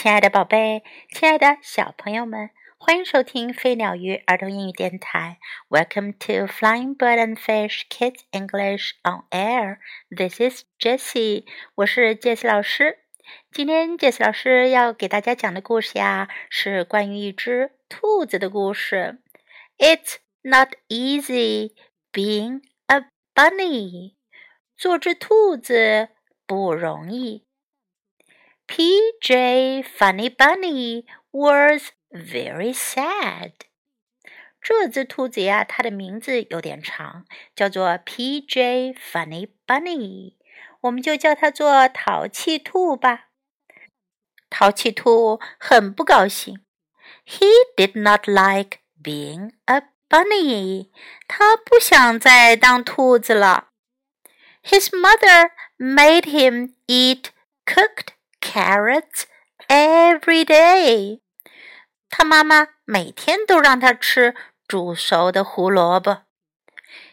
亲爱的宝贝，亲爱的小朋友们，欢迎收听飞鸟鱼儿童英语电台。Welcome to Flying Bird and Fish Kids English on Air. This is Jessie，我是 Jessie 老师。今天 Jessie 老师要给大家讲的故事呀，是关于一只兔子的故事。It's not easy being a bunny，做只兔子不容易。P.J. Funny Bunny was very sad. 这只兔子呀，它的名字有点长，叫做 P.J. Funny Bunny，我们就叫它做淘气兔吧。淘气兔很不高兴。He did not like being a bunny，他不想再当兔子了。His mother made him eat cooked carrots every day。他妈妈每天都让他吃煮熟的胡萝卜。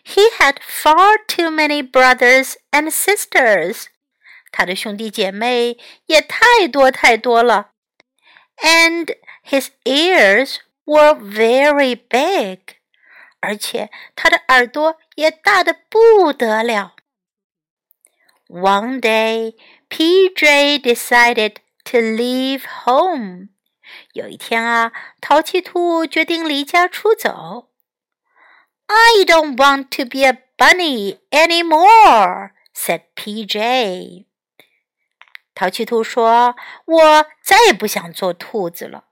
He had far too many brothers and sisters。他的兄弟姐妹也太多太多了。And his ears were very big。而且他的耳朵也大得不得了。One day, PJ decided to leave home. 有一天啊，淘气兔决定离家出走。I don't want to be a bunny anymore," said PJ. 淘气兔说：“我再也不想做兔子了。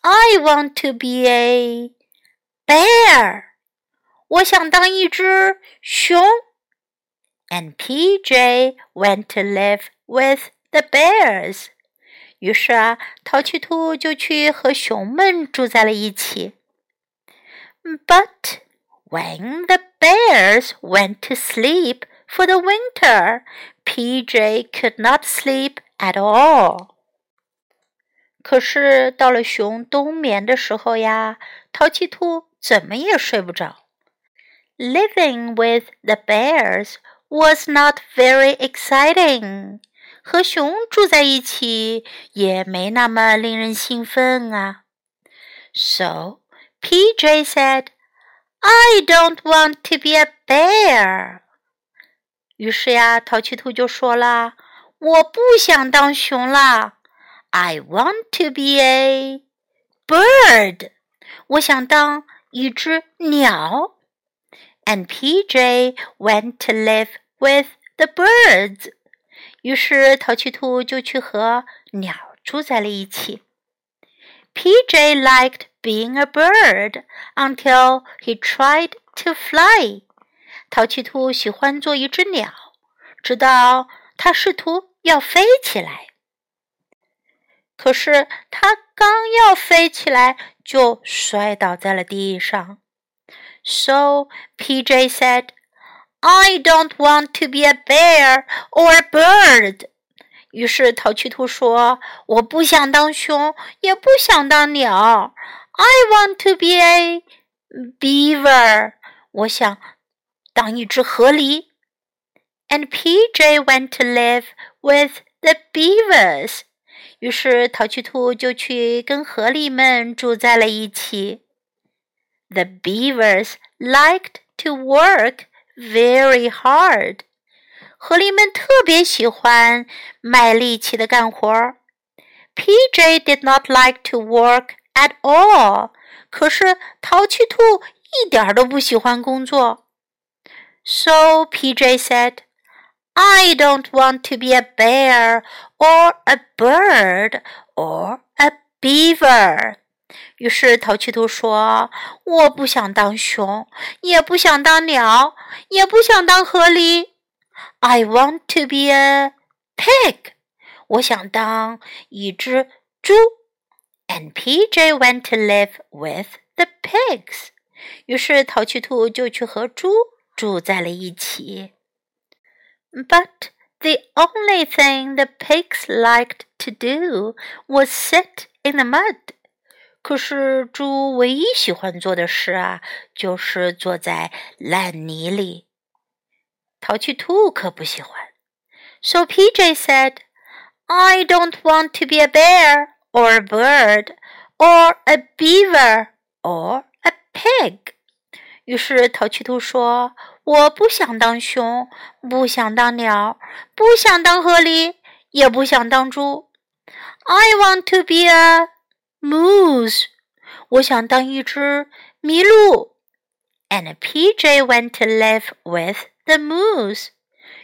I want to be a bear. 我想当一只熊。” and PJ went to live with the bears. 于是啊，淘气兔就去和熊们住在了一起。But when the bears went to sleep for the winter, PJ could not sleep at all. 可是到了熊冬眠的时候呀，淘气兔怎么也睡不着。Living with the bears was not very exciting. 和熊住在一起也没那么令人兴奋啊。So PJ said, "I don't want to be a bear." 于是呀，淘气兔就说了：“我不想当熊了。I want to be a bird. 我想当一只鸟。” and PJ went to live with the birds. 于是淘气兔就去和鸟住在了一起。PJ liked being a bird until he tried to fly. 淘气兔喜欢做一只鸟，直到他试图要飞起来。可是他刚要飞起来，就摔倒在了地上。 so PJ said, I don't want to be a bear or a bird. 于是淘气兔说：“我不想当熊，也不想当鸟。I want to be a beaver. 我想当一只河狸。” And PJ went to live with the beavers. 于是淘气兔就去跟河狸们住在了一起。 the beavers liked to work very hard. 河狸们特别喜欢卖力气的干活儿。PJ did not like to work at all. 可是淘气兔一点都不喜欢工作。So PJ said, I don't want to be a bear or a bird or a beaver. 于是淘气兔说：“我不想当熊，也不想当鸟，也不想当河狸。I want to be a pig。我想当一只猪。” And PJ went to live with the pigs。于是淘气兔就去和猪住在了一起。But the only thing the pigs liked to do was sit in the mud. 可是猪唯一喜欢做的事啊，就是坐在烂泥里。淘气兔可不喜欢。So PJ said, "I don't want to be a bear or a bird or a beaver or a pig。于是淘气兔说：“我不想当熊，不想当鸟，不想当河狸，也不想当猪。I want to be a moose。我想当一只麋鹿。” And PJ went to live with the moose。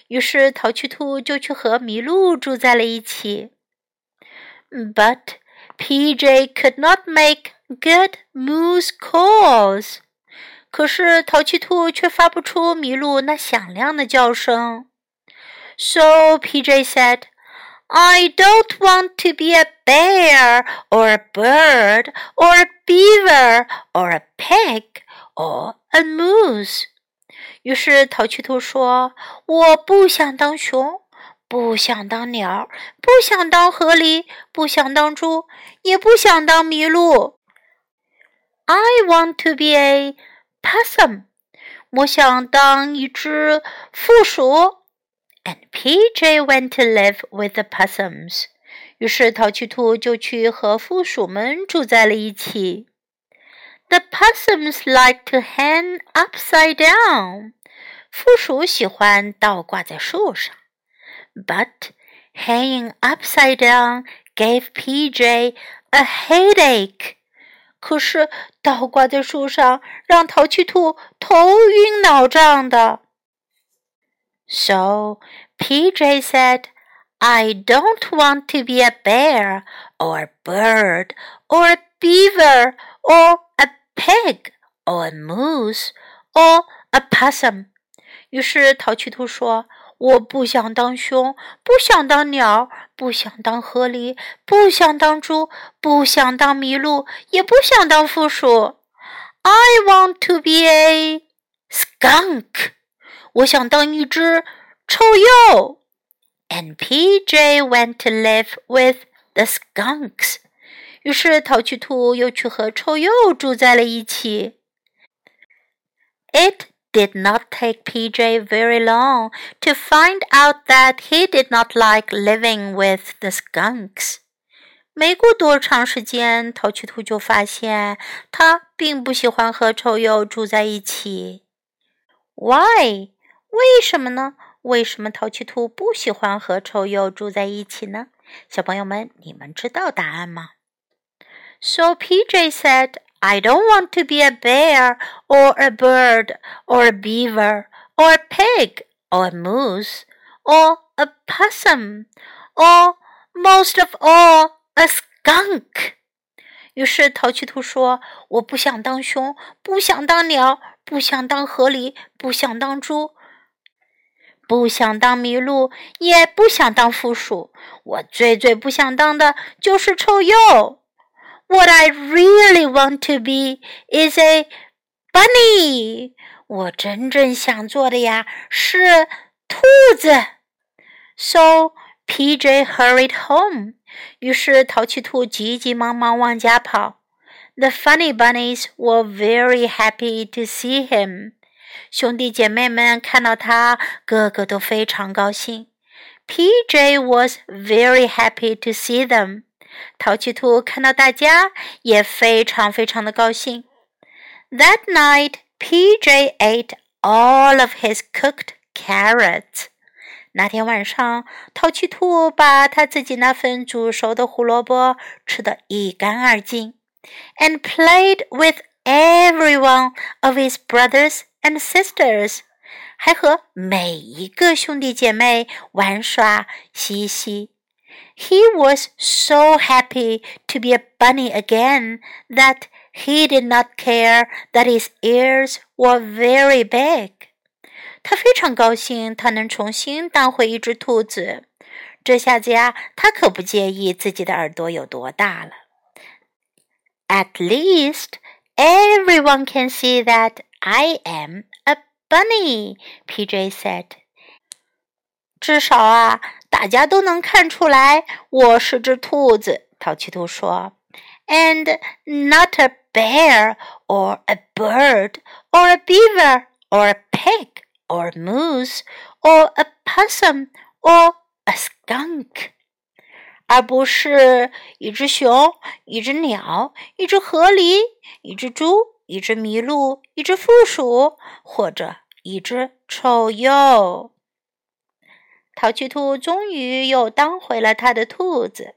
于是淘气兔就去和麋鹿住在了一起。But PJ could not make good moose calls。可是淘气兔却发不出麋鹿那响亮的叫声。So PJ said, I don't want to be a bear or a bird or a beaver or a pig or a moose. 于是淘气兔说：“我不想当熊，不想当鸟，不想当河狸，不想当猪，也不想当麋鹿。I want to be a possum。我想当一只负鼠。” ” And PJ went to live with the possums。于是淘气兔就去和负鼠们住在了一起。The possums like to hang upside down. 负鼠喜欢倒挂在树上。But hanging upside down gave PJ a headache. 可是倒挂在树上让淘气兔头晕脑胀的。 So PJ said, I don't want to be a bear or a bird or a beaver or a pig or a moose or a possum. 于是淘气兔说：“我不想当熊，不想当鸟，不想当河狸，不想当猪，不想当麋鹿，也不想当负鼠。I want to be a skunk。 我想当一只臭鼬。” And PJ went to live with the skunks. 于是淘气兔又去和臭鼬住在了一起。It did not take PJ very long to find out that he did not like living with the skunks. 没过多长时间，淘气兔就发现他并不喜欢和臭鼬住在一起。Why？ 为什么呢？为什么淘气兔不喜欢和臭鼬住在一起呢？小朋友们，你们知道答案吗？So PJ said, "I don't want to be a bear or a bird or a beaver or a pig or a moose or a possum or most of all a skunk." 于是淘气兔说：“我不想当熊，不想当鸟，不想当河狸，不想当猪。”不想当麋鹿，也不想当负鼠。我最最不想当的就是臭鼬。What I really want to be is a bunny。我真正想做的呀是兔子。So PJ hurried home。于是淘气兔急急忙忙往家跑。The funny bunnies were very happy to see him。兄弟姐妹们看到他，个个都非常高兴。PJ was very happy to see them。淘气兔看到大家也非常非常的高兴。That night, PJ ate all of his cooked carrots。那天晚上，淘气兔把他自己那份煮熟的胡萝卜吃得一干二净，and played with every one of his brothers and sisters，还和每一个兄弟姐妹玩耍嬉戏。He was so happy to be a bunny again that he did not care that his ears were very big. 他非常高兴，他能重新当回一只兔子。这下子呀，他可不介意自己的耳朵有多大了。At least everyone can see that I am a bunny, PJ said. 至少啊，大家都能看出来我是只兔子。淘气兔说，and not a bear or a bird or a beaver or a pig or a moose or a possum or a skunk， 而不是一只熊、一只鸟、一只河狸、一只猪、 一只麋鹿、一只负鼠，或者一只臭鼬。淘气兔终于又当回了他的兔子。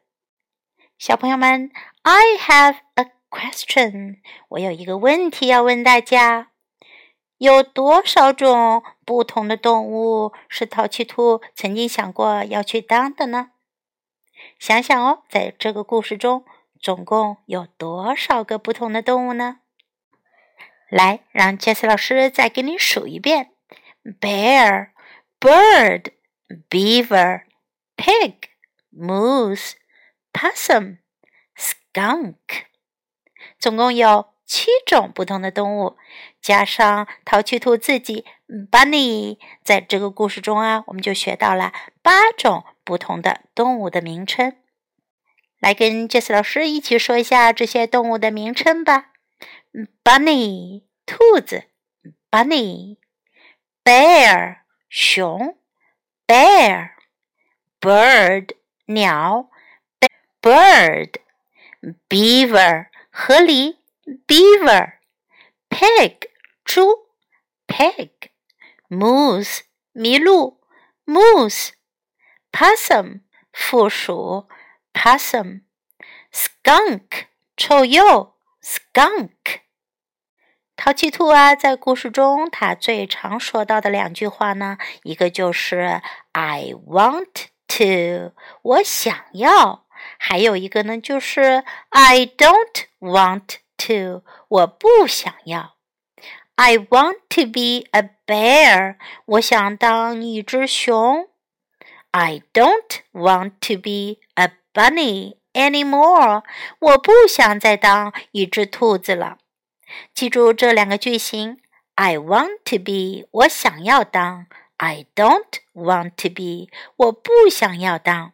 小朋友们，I have a question。我有一个问题要问大家：有多少种不同的动物是淘气兔曾经想过要去当的呢？想想哦，在这个故事中，总共有多少个不同的动物呢？来，让 Jess 老师再给你数一遍：bear、bird。beaver, pig, moose, possum, skunk，总共有七种不同的动物，加上淘气兔自己 bunny，在这个故事中啊，我们就学到了八种不同的动物的名称。来跟 Jess 老师一起说一下这些动物的名称吧。Bunny，兔子；Bunny，bear，熊。bear, bird 鸟，bird, beaver 河狸，beaver, pig 猪，pig, moose 麋鹿，moose, possum 负鼠，possum, skunk 臭鼬，skunk。 淘气兔啊，在故事中，它最常说到的两句话呢，一个就是 "I want to"，我想要；还有一个呢，就是 "I don't want to"，我不想要。I want to be a bear，我想当一只熊。I don't want to be a bunny anymore，我不想再当一只兔子了。记住这两个句型：I want to be，我想要当；I don't want to be，我不想要当。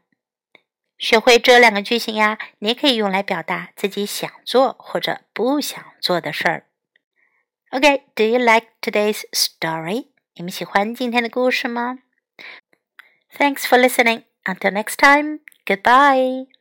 学会这两个句型呀，你可以用来表达自己想做或者不想做的事儿。OK，Do you like today's story？你们喜欢今天的故事吗？Thanks for listening. Until next time. Goodbye.